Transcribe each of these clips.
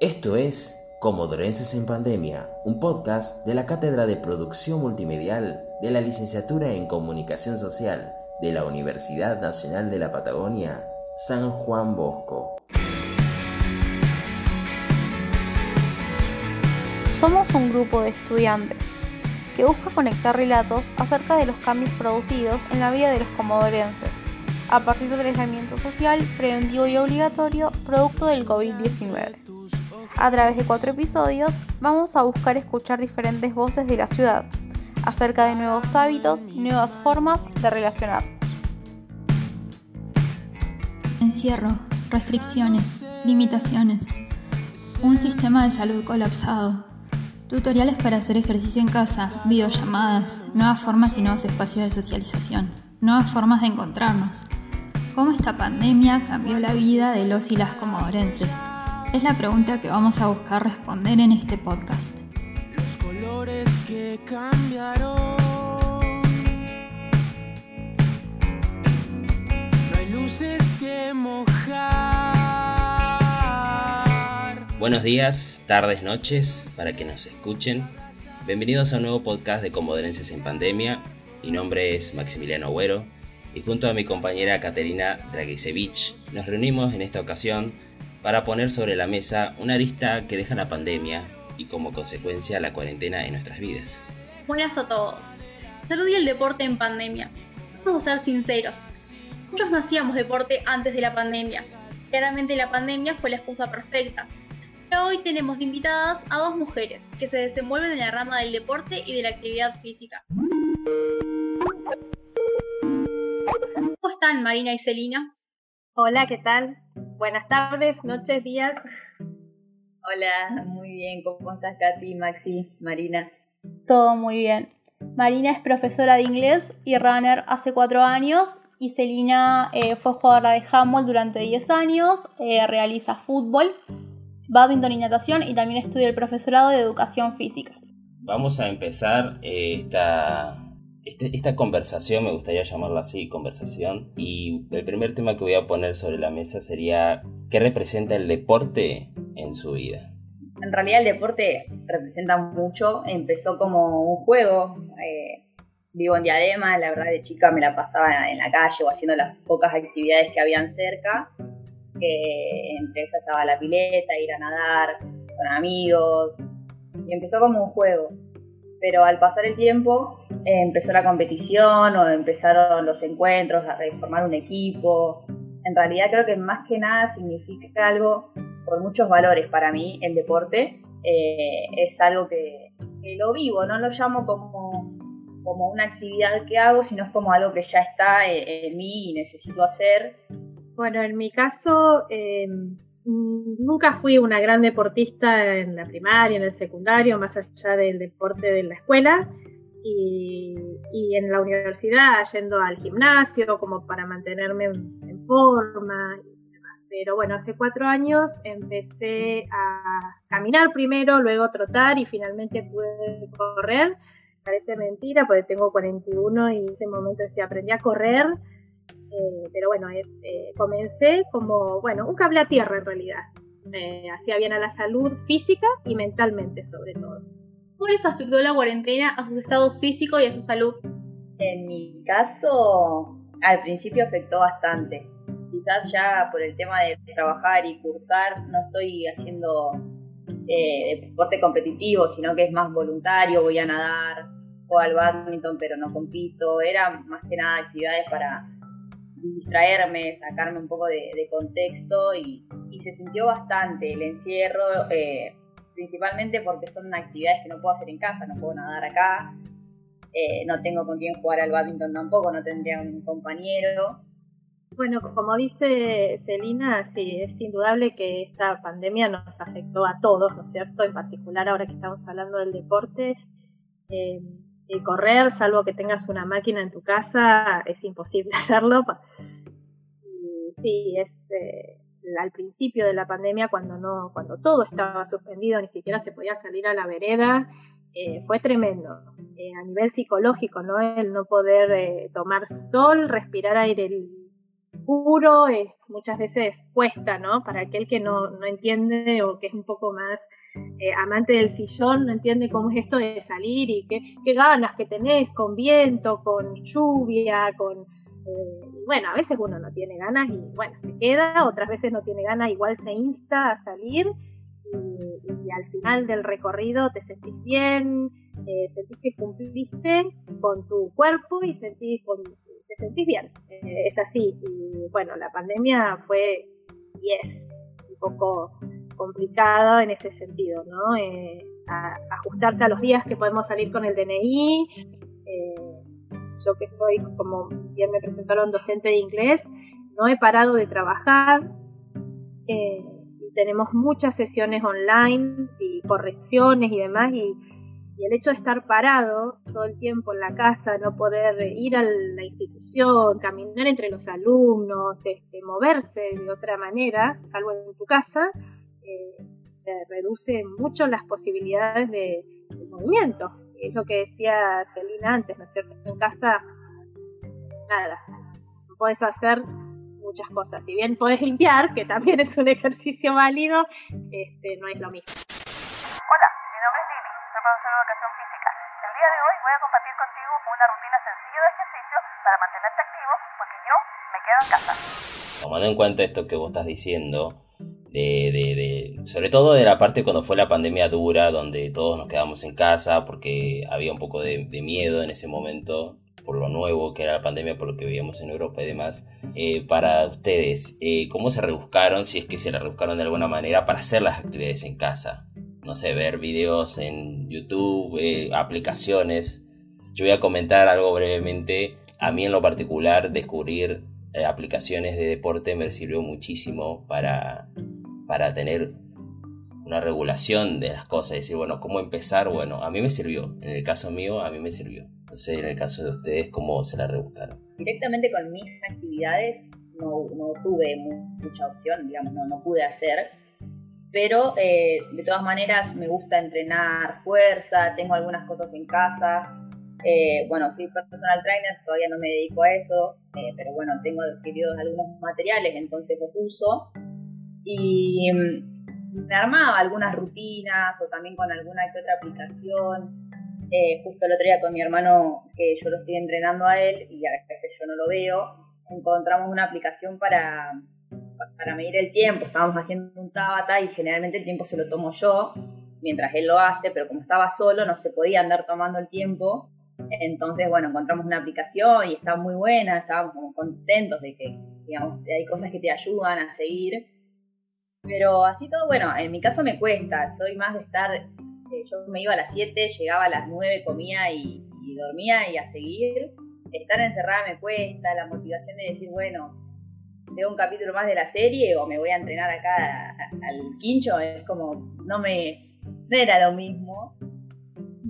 Esto es Comodorenses en Pandemia, un podcast de la Cátedra de Producción Multimedial de la Licenciatura en Comunicación Social de la Universidad Nacional de la Patagonia, San Juan Bosco. Somos un grupo de estudiantes que busca conectar relatos acerca de los cambios producidos en la vida de los comodorenses a partir del aislamiento social preventivo y obligatorio producto del COVID-19. A través de cuatro episodios vamos a buscar escuchar diferentes voces de la ciudad acerca de nuevos hábitos y nuevas formas de relacionarnos. Encierro, restricciones, limitaciones, un sistema de salud colapsado, tutoriales para hacer ejercicio en casa, videollamadas, nuevas formas y nuevos espacios de socialización, nuevas formas de encontrarnos. ¿Cómo esta pandemia cambió la vida de los y las comodorenses? Es la pregunta que vamos a buscar responder en este podcast. Los colores que cambiaron. No hay luces que mojar. Buenos días, tardes, noches, para que nos escuchen. Bienvenidos a un nuevo podcast de Comodorenses en Pandemia. Mi nombre es Maximiliano Agüero y junto a mi compañera Caterina Dragisevich nos reunimos en esta ocasión para poner sobre la mesa una arista que deja la pandemia y como consecuencia la cuarentena en nuestras vidas. Buenas a todos. Salud y el deporte en pandemia. Vamos a ser sinceros. Muchos no hacíamos deporte antes de la pandemia. Claramente la pandemia fue la excusa perfecta. Pero hoy tenemos de invitadas a dos mujeres que se desenvuelven en la rama del deporte y de la actividad física. ¿Cómo están Marina y Celina? Hola, ¿qué tal? Buenas tardes, noches, días. Hola, muy bien. ¿Cómo estás, Katy, Maxi, Marina? Todo muy bien. Marina es profesora de inglés y runner hace cuatro años y Celina eh, fue jugadora de handball durante 10 años, eh, realiza fútbol, badminton y natación y también estudia el profesorado de educación física. Vamos a empezar eh, esta este, esta conversación, me gustaría llamarla así, conversación, y el primer tema que voy a poner sobre la mesa sería ¿qué representa el deporte en su vida? En realidad el deporte representa mucho, empezó como un juego, eh, vivo en Diadema, la verdad de chica me la pasaba en la calle o haciendo las pocas actividades que habían cerca, que entre esas estaba la pileta, ir a nadar con amigos, y empezó como un juego pero al pasar el tiempo eh, empezó la competición o empezaron los encuentros, a reformar un equipo. En realidad creo que más que nada significa algo por muchos valores para mí, el deporte. Eh, es algo que, lo vivo, no lo llamo como, como una actividad que hago, sino es como algo que ya está eh, en, mí y necesito hacer. Bueno, en mi caso... Mm, nunca fui una gran deportista en la primaria, en el secundario, más allá del deporte de la escuela. Y, en la universidad yendo al gimnasio como para mantenerme en, forma Pero bueno, hace cuatro años empecé a caminar primero, luego trotar y finalmente pude correr. Parece mentira porque tengo 41 y en ese momento decía aprendí a correr eh, pero bueno, eh, eh, comencé como, bueno, un cable a tierra en realidad. Me hacía bien a la salud física y mentalmente sobre todo. ¿Cómo les afectó la cuarentena a su estado físico y a su salud? En mi caso, al principio afectó bastante. Quizás ya por el tema de trabajar y cursar no estoy haciendo deporte competitivo, sino que es más voluntario, voy a nadar, o al badminton, pero no compito. Eran más que nada actividades para distraerme, sacarme un poco de, contexto y, se sintió bastante el encierro, eh, principalmente porque son actividades que no puedo hacer en casa, no puedo nadar acá, eh, no tengo con quién jugar al badminton tampoco, no tendría un compañero. Bueno, como dice Celina, sí, es indudable que esta pandemia nos afectó a todos, ¿no es cierto? En particular ahora que estamos hablando del deporte. Eh, correr, salvo que tengas una máquina en tu casa, es imposible hacerlo. sí, es eh, al principio de la pandemia, cuando, no, cuando todo estaba suspendido, ni siquiera se podía salir a la vereda, eh, fue tremendo. Eh, a nivel psicológico, ¿no? El no poder tomar sol, respirar aire puro, muchas veces cuesta, ¿no? Para aquel que no, no entiende o que es un poco más eh, amante del sillón, no entiende cómo es esto de salir y qué, ganas que tenés con viento, con lluvia, con... Eh, bueno, a veces uno no tiene ganas y bueno, se queda, otras veces no tiene ganas, igual se insta a salir y, al final del recorrido te sentís bien, eh, sentís que cumpliste con tu cuerpo y sentís te sentís bien. Eh, es así. Y bueno, la pandemia fue y es un poco complicado en ese sentido, ¿no? Eh, ajustarse a los días que podemos salir con el DNI. yo que soy, como bien me presentaron, docente de inglés, no he parado de trabajar tenemos muchas sesiones online y correcciones y demás y, el hecho de estar parado todo el tiempo en la casa, no poder ir a la institución, caminar entre los alumnos, este, moverse de otra manera, salvo en tu casa, eh, reduce mucho las posibilidades de, movimiento. Es lo que decía Celina antes, ¿no es cierto? En casa, nada, no puedes hacer muchas cosas. Si bien podés limpiar, que también es un ejercicio válido, este, no es lo mismo. Hola, Tomando en cuenta esto que vos estás diciendo, de, de, de, sobre todo de la parte cuando fue la pandemia dura, donde todos nos quedamos en casa porque había un poco de, de miedo en ese momento por lo nuevo que era la pandemia, por lo que veíamos en Europa y demás. Eh, para ustedes, eh, ¿cómo se rebuscaron, si es que se la rebuscaron de alguna manera, para hacer las actividades en casa? No sé, ver videos en YouTube, eh, aplicaciones. Yo voy a comentar algo brevemente. A mí en lo particular, descubrir aplicaciones de deporte me sirvió muchísimo para, para tener una regulación de las cosas, decir, bueno, ¿cómo empezar? Bueno, a mí me sirvió, en el caso mío, a mí me sirvió. No sé, en el caso de ustedes, ¿cómo se la rebuscaron? Directamente con mis actividades no, no tuve mucha opción, digamos, no, no pude hacer, pero eh, de todas maneras me gusta entrenar fuerza, tengo algunas cosas en casa. Eh, bueno, soy personal trainer, todavía no me dedico a eso, eh, pero bueno, tengo adquiridos algunos materiales, entonces los uso. Y mm, me armaba algunas rutinas o también con alguna que otra aplicación. Eh, justo el otro día con mi hermano, que yo lo estoy entrenando a él y a veces yo no lo veo, encontramos una aplicación para, para medir el tiempo. Estábamos haciendo un tabata y generalmente el tiempo se lo tomo yo mientras él lo hace, pero como estaba solo no se podía andar tomando el tiempo. Entonces, bueno, encontramos una aplicación y está muy buena, estábamos contentos de que, digamos, hay cosas que te ayudan a seguir. Pero así todo, bueno, en mi caso me cuesta, soy más de estar, eh, yo me iba a las 7, llegaba a las 9, comía y, dormía y a seguir. Estar encerrada me cuesta, la motivación de decir, bueno, veo un capítulo más de la serie o me voy a entrenar acá al quincho, es como, no me, no era lo mismo.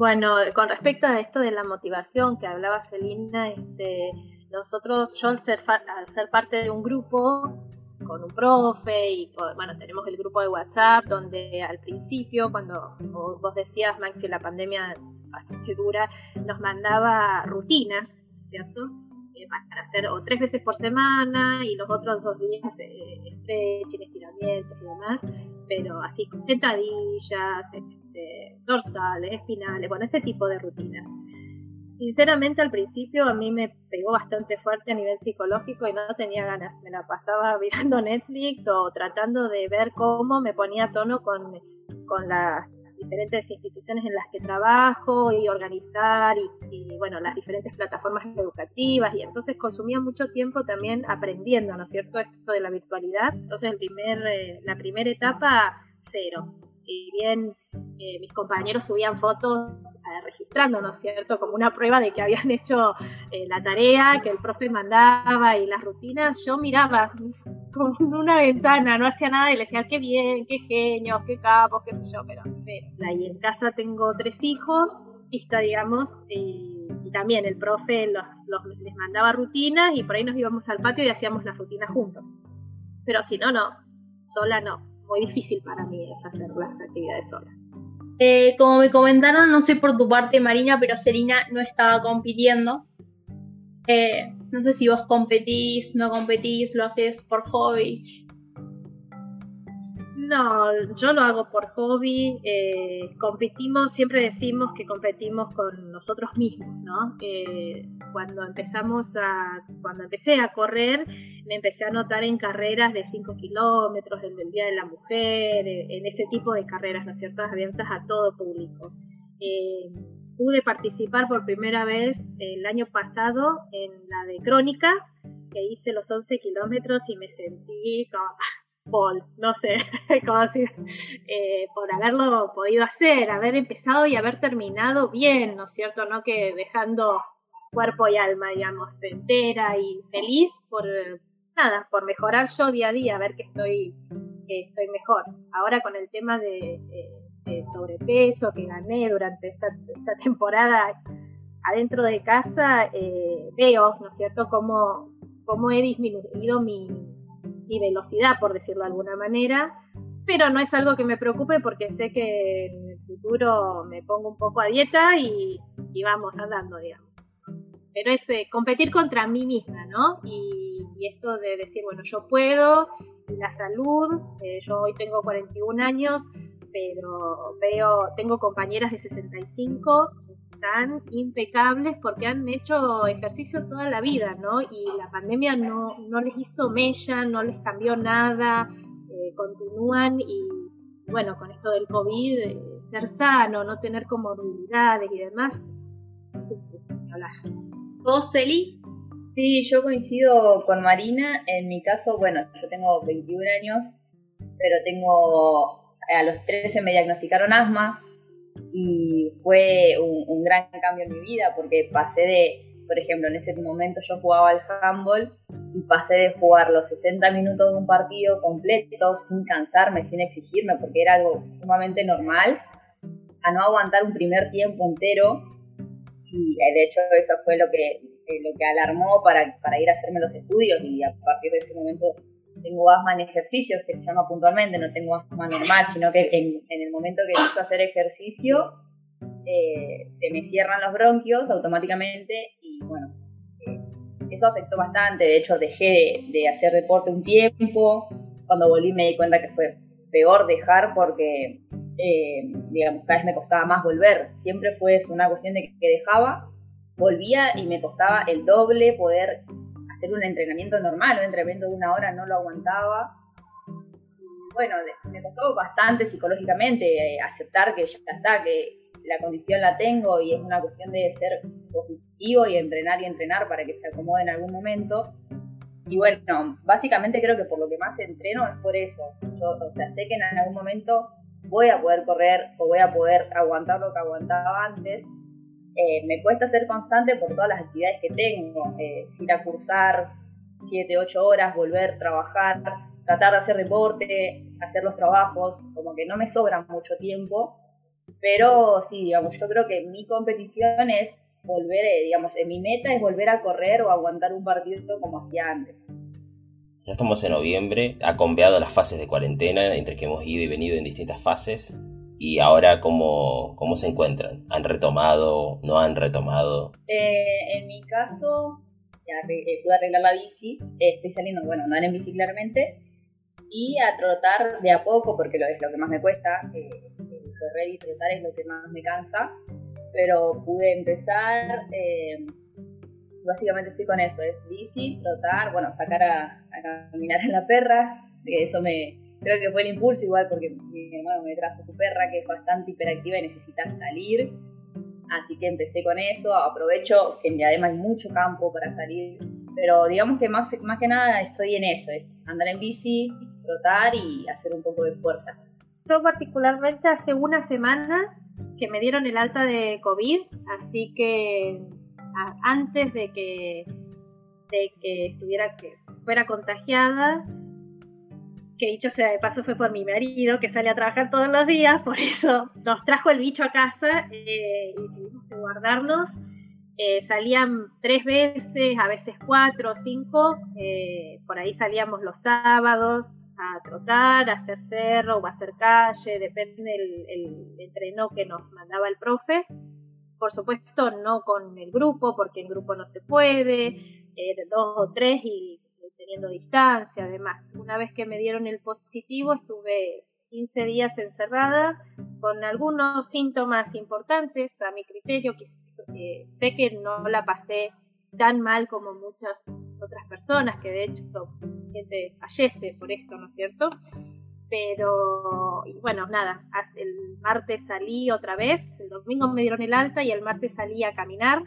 Bueno, con respecto a esto de la motivación que hablaba Celina, este, nosotros, yo al ser, al ser parte de un grupo, con un profe y bueno, tenemos el grupo de WhatsApp donde al principio, cuando vos decías, Maxi, la pandemia así dura, nos mandaba rutinas, ¿cierto? Eh, para hacer o tres veces por semana y los otros dos días eh, estiramientos y demás, pero así con sentadillas, este, dorsales, espinales, bueno, ese tipo de rutinas. Sinceramente al principio a mí me pegó bastante fuerte a nivel psicológico y no tenía ganas. Me la pasaba mirando Netflix o tratando de ver cómo me ponía a tono con, las diferentes instituciones en las que trabajo y organizar y, bueno, las diferentes plataformas educativas y entonces consumía mucho tiempo también aprendiendo, ¿no es cierto?, esto de la virtualidad. Entonces el primer, eh, la primera etapa, cero si bien eh, mis compañeros subían fotos eh, registrando, ¿no es cierto?, como una prueba de que habían hecho eh, la tarea que el profe mandaba y las rutinas, yo miraba con una ventana, no hacía nada y le decía, qué bien, qué genios, qué capos, qué sé yo, pero ahí en casa tengo tres hijos, está, digamos, y, también el profe los, les mandaba rutinas y por ahí nos íbamos al patio y hacíamos las rutinas juntos. Pero si no, no, sola no muy difícil para mí es hacer las actividades solas. Eh, como me comentaron, no sé por tu parte, Marina, pero Serena no estaba compitiendo. Eh, No sé si vos competís, no competís, lo haces por hobby. No, yo lo hago por hobby. eh, competimos, siempre decimos que competimos con nosotros mismos, ¿no? Eh, cuando empezamos a, cuando empecé a correr, me empecé a anotar en carreras de 5 kilómetros, en el Día de la Mujer, eh, en ese tipo de carreras, ¿no es cierto?, abiertas a todo público. Eh, pude participar por primera vez el año pasado en la de Crónica, que hice los 11 kilómetros y me sentí como, Paul, no sé, cómo eh, por haberlo podido hacer, haber empezado y haber terminado bien, ¿no es cierto? No que dejando cuerpo y alma, digamos, entera y feliz por nada, por mejorar yo día a día, ver que estoy, que estoy mejor. Ahora con el tema de, sobrepeso que gané durante esta, esta temporada adentro de casa, eh, veo, ¿no es cierto?, cómo, cómo he disminuido mi, mi velocidad, por decirlo de alguna manera, pero no es algo que me preocupe porque sé que en el futuro me pongo un poco a dieta y, y vamos andando, digamos. Pero es eh, competir contra mí misma, ¿no? Y, y, esto de decir, bueno, yo puedo, y la salud, eh, yo hoy tengo 41 años, pero veo, tengo compañeras de 65 están impecables porque han hecho ejercicio toda la vida, ¿no? Y la pandemia no, no les hizo mella, no les cambió nada, eh, continúan y bueno, con esto del COVID, eh, ser sano, no tener comorbilidades y demás, es un. ¿Vos, Eli? Sí, yo coincido con Marina. En mi caso, bueno, yo tengo 21 años, pero tengo, a los 13 me diagnosticaron asma, y fue un, un, gran cambio en mi vida porque pasé de, por ejemplo, en ese momento yo jugaba al handball y pasé de jugar los 60 minutos de un partido completo sin cansarme, sin exigirme, porque era algo sumamente normal, a no aguantar un primer tiempo entero. Y de hecho eso fue lo que, eh, lo que alarmó para, para ir a hacerme los estudios. Y a partir de ese momento tengo asma en ejercicios, que se llama puntualmente, no tengo asma normal, sino que en, en el momento que empiezo a hacer ejercicio, eh, se me cierran los bronquios automáticamente y bueno, eh, eso afectó bastante, de hecho dejé de, hacer deporte un tiempo, cuando volví me di cuenta que fue peor dejar porque, eh, digamos, cada vez me costaba más volver, siempre fue una cuestión de que dejaba, volvía y me costaba el doble poder hacer un entrenamiento normal, un entrenamiento de una hora no lo aguantaba. Bueno, me costó bastante psicológicamente aceptar que ya está, que la condición la tengo y es una cuestión de ser positivo y entrenar y entrenar para que se acomode en algún momento. Y bueno, básicamente creo que por lo que más entreno es por eso. Yo, o sea, sé que en algún momento voy a poder correr o voy a poder aguantar lo que aguantaba antes, eh, me cuesta ser constante por todas las actividades que tengo. Eh, ir a cursar 7, 8 horas, volver, trabajar, tratar de hacer deporte, hacer los trabajos, como que no me sobra mucho tiempo. Pero sí, digamos, yo creo que mi competición es volver, eh, digamos, mi meta es volver a correr o aguantar un partido como hacía antes. Ya estamos en noviembre, ha cambiado las fases de cuarentena, entre que hemos ido y venido en distintas fases y ahora cómo, cómo se encuentran? ¿Han retomado? ¿No han retomado? Eh, en mi caso, ya eh, pude arreglar la bici, eh, estoy saliendo, bueno, andar en bici claramente y a trotar de a poco porque lo, es lo que más me cuesta, eh, y trotar es lo que más me cansa, pero pude empezar, básicamente estoy con eso, es bici, trotar, bueno, sacar a, a caminar a la perra, eso me, creo que fue el impulso igual porque mi hermano me trajo su perra que es bastante hiperactiva y necesita salir. Así que empecé con eso, aprovecho que en hay mucho campo para salir, pero digamos que más, más que nada estoy en eso, es andar en bici, trotar y hacer un poco de fuerza. Particularmente hace una semana que me dieron el alta de COVID, así que antes de que, de que estuviera que fuera contagiada, que dicho sea de paso fue por mi marido, que sale a trabajar todos los días, por eso nos trajo el bicho a casa eh, y tuvimos que guardarnos. Eh, salían tres veces, a veces cuatro o cinco, eh, por ahí salíamos los sábados a trotar, a hacer cerro o a hacer calle, depende del el entreno que nos mandaba el profe. por supuesto no con el grupo, porque en grupo no se puede, eh, dos o tres y teniendo distancia, además. Una vez que me dieron el positivo, estuve 15 días encerrada con algunos síntomas importantes a mi criterio, que sé que no la pasé tan mal como muchas otras personas, que de hecho gente fallece por esto, ¿no es cierto? Pero, y bueno, nada, el martes salí otra vez, el domingo me dieron el alta y el martes salí a caminar.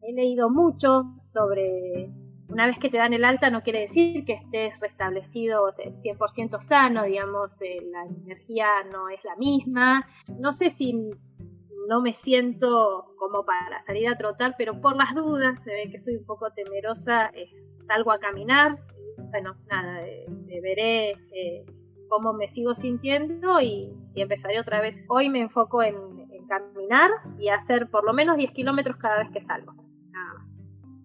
He leído mucho sobre una vez que te dan el alta no quiere decir que estés restablecido 100% sano, digamos, eh, la energía no es la misma. No sé si no me siento como para salir a trotar, pero por las dudas, se ve que soy un poco temerosa, salgo a caminar. bueno, nada, veré eh, cómo me sigo sintiendo y, empezaré otra vez. Hoy me enfoco en, caminar y hacer por lo menos 10 kilómetros cada vez que salgo. Nada más.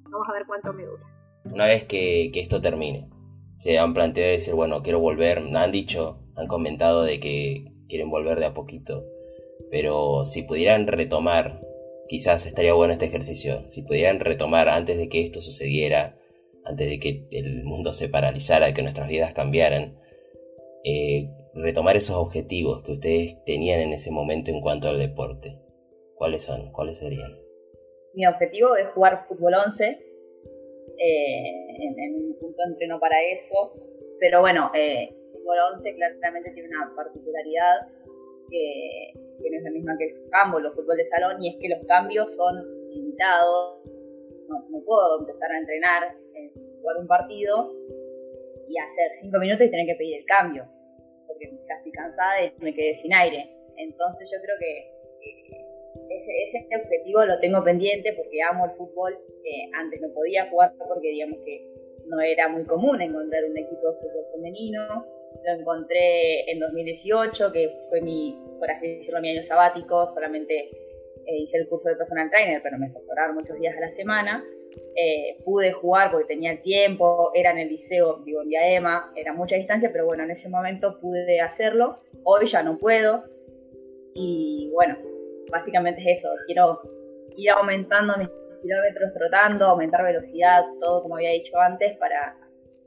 Vamos a ver cuánto me dura una vez que, esto termine. Se han planteado decir, bueno, quiero volver, han dicho, han comentado de que quieren volver de a poquito, pero si pudieran retomar, quizás estaría bueno este ejercicio, si pudieran retomar antes de que esto sucediera, antes de que el mundo se paralizara, de que nuestras vidas cambiaran, eh, retomar esos objetivos que ustedes tenían en ese momento en cuanto al deporte. ¿Cuáles son? ¿Cuáles serían? Mi objetivo es jugar fútbol 11 eh, en, un punto entreno para eso. Pero bueno, eh, fútbol 11 claramente tiene una particularidad que, no es la misma que el handball o fútbol de salón, y es que los cambios son limitados. No, puedo empezar a entrenar, en jugar un partido y hacer cinco minutos y tener que pedir el cambio, porque estoy cansada y me quedé sin aire. Entonces yo creo que ese, objetivo lo tengo pendiente porque amo el fútbol. antes no podía jugar porque digamos que no era muy común encontrar un equipo de fútbol femenino. Lo encontré en 2018, que fue mi, por así decirlo, mi año sabático. Solamente eh, hice el curso de personal trainer, pero me soportaron muchos días a la semana. Eh, pude jugar porque tenía tiempo, era en el liceo, vivo en Diadema, era mucha distancia, pero bueno, en ese momento pude hacerlo. Hoy ya no puedo. Y bueno, básicamente es eso, quiero ir aumentando mis kilómetros trotando, aumentar velocidad, todo como había dicho antes, para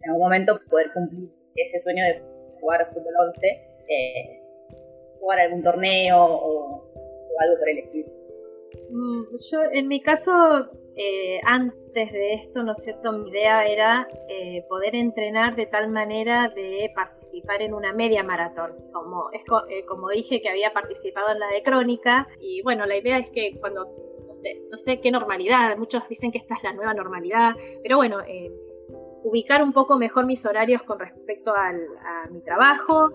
en algún momento poder cumplir ese sueño de jugar fútbol 11, eh, jugar algún torneo o, algo por el estilo. Mm, yo, en mi caso, eh, antes de esto, ¿no es cierto? Mi idea era eh, poder entrenar de tal manera de participar en una media maratón. Como, es, eh, como dije que había participado en la de Crónica, y bueno, la idea es que cuando, no sé, no sé qué normalidad, muchos dicen que esta es la nueva normalidad, pero bueno, ubicar un poco mejor mis horarios con respecto al, a mi trabajo,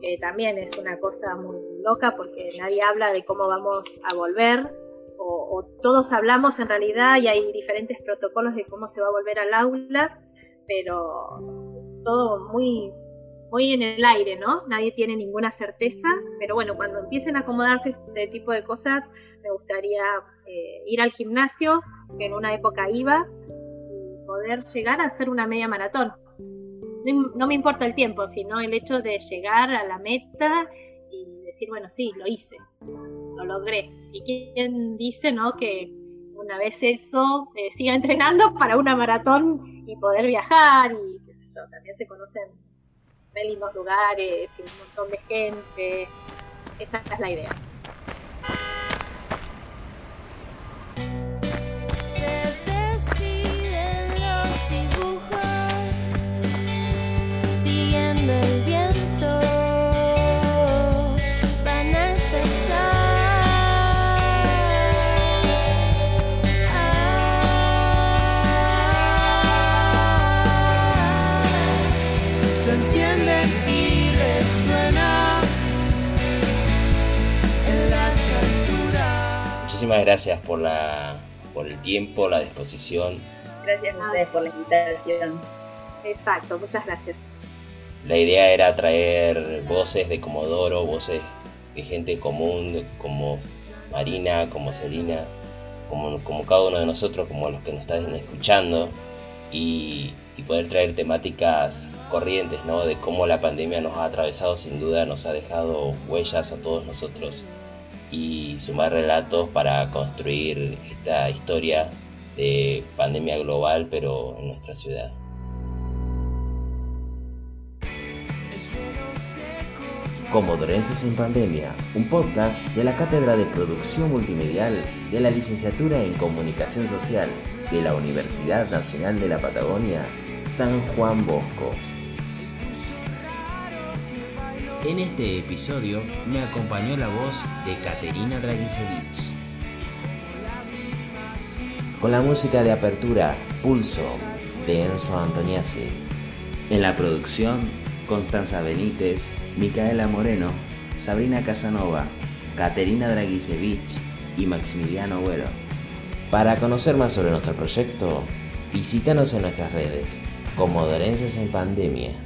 que también es una cosa muy loca porque nadie habla de cómo vamos a volver o, todos hablamos en realidad y hay diferentes protocolos de cómo se va a volver al aula, pero todo muy, muy en el aire, ¿no? Nadie tiene ninguna certeza, pero bueno, cuando empiecen a acomodarse este tipo de cosas, me gustaría eh, ir al gimnasio, que en una época iba, poder llegar a hacer una media maratón. no me importa el tiempo, sino el hecho de llegar a la meta y decir, bueno, sí, lo hice lo logré. Y quién dice, ¿no? Que una vez eso eh, siga entrenando para una maratón y poder viajar y también se conocen lindos lugares y un montón de gente. Esa es la idea. Gracias por, la, por el tiempo, la disposición. Gracias a ustedes por la invitación. Exacto, muchas gracias. La idea era traer voces de Comodoro, voces de gente común como Marina, como Celina, como, como cada uno de nosotros, como los que nos están escuchando, y, y, poder traer temáticas corrientes, ¿no? De cómo la pandemia nos ha atravesado, sin duda, nos ha dejado huellas a todos nosotros y sumar relatos para construir esta historia de pandemia global, pero en nuestra ciudad. Comodorenses en Pandemia, un podcast de la Cátedra de Producción Multimedial de la Licenciatura en Comunicación Social de la Universidad Nacional de la Patagonia, San Juan Bosco. En este episodio me acompañó la voz de Caterina Dragisevich. Con la música de apertura Pulso de Enzo Antoniazzi. En la producción, Constanza Benítez, Micaela Moreno, Sabrina Casanova, Caterina Dragisevich y Maximiliano Güero. Para conocer más sobre nuestro proyecto, visítanos en nuestras redes, como Dorenses en Pandemia.